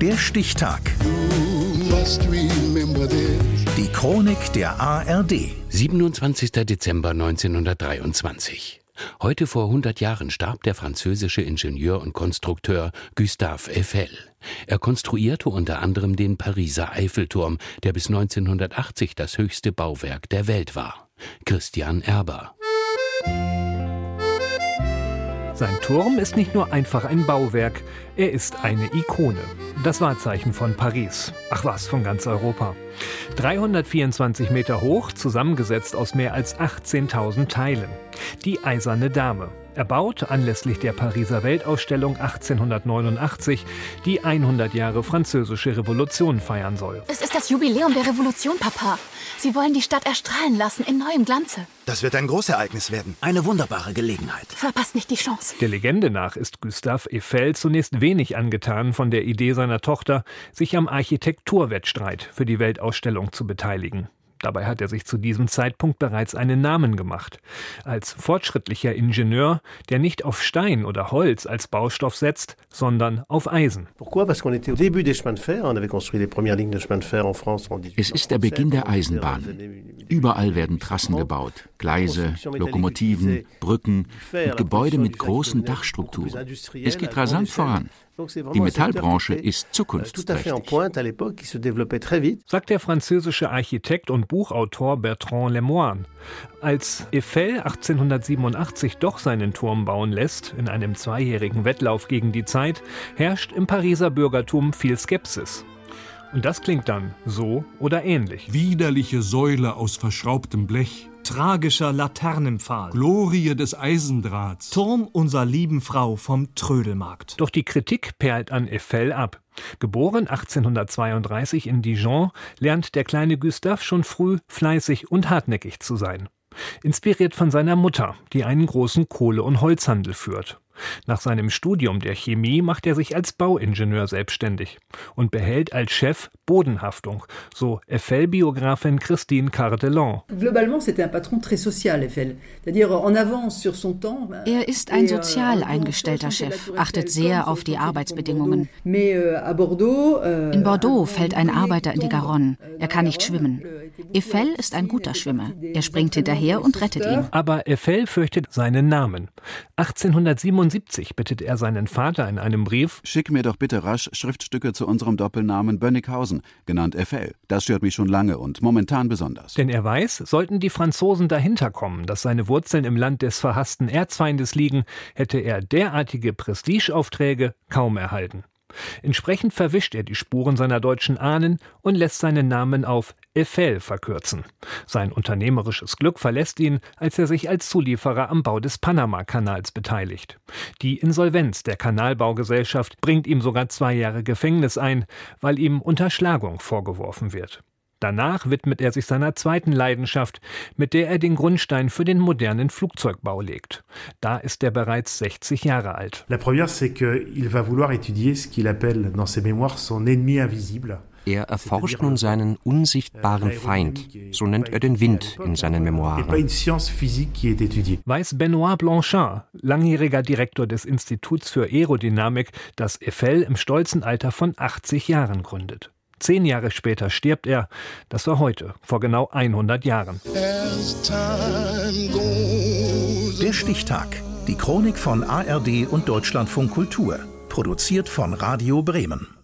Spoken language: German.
Der Stichtag. Die Chronik der ARD. 27. Dezember 1923. Heute vor 100 Jahren starb der französische Ingenieur und Konstrukteur Gustave Eiffel. Er konstruierte unter anderem den Pariser Eiffelturm, der bis 1980 das höchste Bauwerk der Welt war. Christian Erber. Sein Turm ist nicht nur einfach ein Bauwerk, er ist eine Ikone. Das Wahrzeichen von Paris. Ach was, von ganz Europa. 324 Meter hoch, zusammengesetzt aus mehr als 18.000 Teilen. Die Eiserne Dame. Erbaut anlässlich der Pariser Weltausstellung 1889, die 100 Jahre französische Revolution feiern soll. Es ist das Jubiläum der Revolution, Papa. Sie wollen die Stadt erstrahlen lassen in neuem Glanze. Das wird ein Großereignis werden. Eine wunderbare Gelegenheit. Verpasst nicht die Chance. Der Legende nach ist Gustave Eiffel zunächst wenig angetan von der Idee seiner Tochter, sich am Architekturwettstreit für die Weltausstellung zu beteiligen. Dabei hat er sich zu diesem Zeitpunkt bereits einen Namen gemacht. Als fortschrittlicher Ingenieur, der nicht auf Stein oder Holz als Baustoff setzt, sondern auf Eisen. Es ist der Beginn der Eisenbahn. Überall werden Trassen gebaut, Gleise, Lokomotiven, Brücken und Gebäude mit großen Dachstrukturen. Es geht rasant voran. Die Metallbranche ist zukunftsträchtig. Sagt der französische Architekt und Buchautor Bertrand Lemoine. Als Eiffel 1887 doch seinen Turm bauen lässt, in einem zweijährigen Wettlauf gegen die Zeit, herrscht im Pariser Bürgertum viel Skepsis. Und das klingt dann so oder ähnlich. Widerliche Säule aus verschraubtem Blech. Tragischer Laternenpfahl. Glorie des Eisendrahts. Turm unserer lieben Frau vom Trödelmarkt. Doch die Kritik perlt an Eiffel ab. Geboren 1832 in Dijon, lernt der kleine Gustave schon früh fleißig und hartnäckig zu sein. Inspiriert von seiner Mutter, die einen großen Kohle- und Holzhandel führt. Nach seinem Studium der Chemie macht er sich als Bauingenieur selbstständig und behält als Chef Bodenhaftung, so Eiffel-Biografin Christine Cardelon. Er ist ein sozial eingestellter Chef, achtet sehr auf die Arbeitsbedingungen. In Bordeaux fällt ein Arbeiter in die Garonne. Er kann nicht schwimmen. Eiffel ist ein guter Schwimmer. Er springt hinterher und rettet ihn. Aber Eiffel fürchtet seinen Namen. 1877 bittet er seinen Vater in einem Brief: Schick mir doch bitte rasch Schriftstücke zu unserem Doppelnamen Bönnighausen, genannt Eiffel. Das stört mich schon lange und momentan besonders. Denn er weiß, sollten die Franzosen dahinter kommen, dass seine Wurzeln im Land des verhassten Erzfeindes liegen, hätte er derartige Prestigeaufträge kaum erhalten. Entsprechend verwischt er die Spuren seiner deutschen Ahnen und lässt seinen Namen auf Eiffel verkürzen. Sein unternehmerisches Glück verlässt ihn, als er sich als Zulieferer am Bau des Panama-Kanals beteiligt. Die Insolvenz der Kanalbaugesellschaft bringt ihm sogar zwei Jahre Gefängnis ein, weil ihm Unterschlagung vorgeworfen wird. Danach widmet er sich seiner zweiten Leidenschaft, mit der er den Grundstein für den modernen Flugzeugbau legt. Da ist er bereits 60 Jahre alt. La première, c'est qu'il va vouloir étudier ce qu'il appelle dans ses mémoires son ennemi invisible. Er erforscht nun seinen unsichtbaren Feind, so nennt er den Wind in seinen Memoiren. Weiß Benoit Blanchard, langjähriger Direktor des Instituts für Aerodynamik, das Eiffel im stolzen Alter von 80 Jahren gründet. Zehn Jahre später stirbt er. Das war heute, vor genau 100 Jahren. Der Stichtag. Die Chronik von ARD und Deutschlandfunk Kultur. Produziert von Radio Bremen.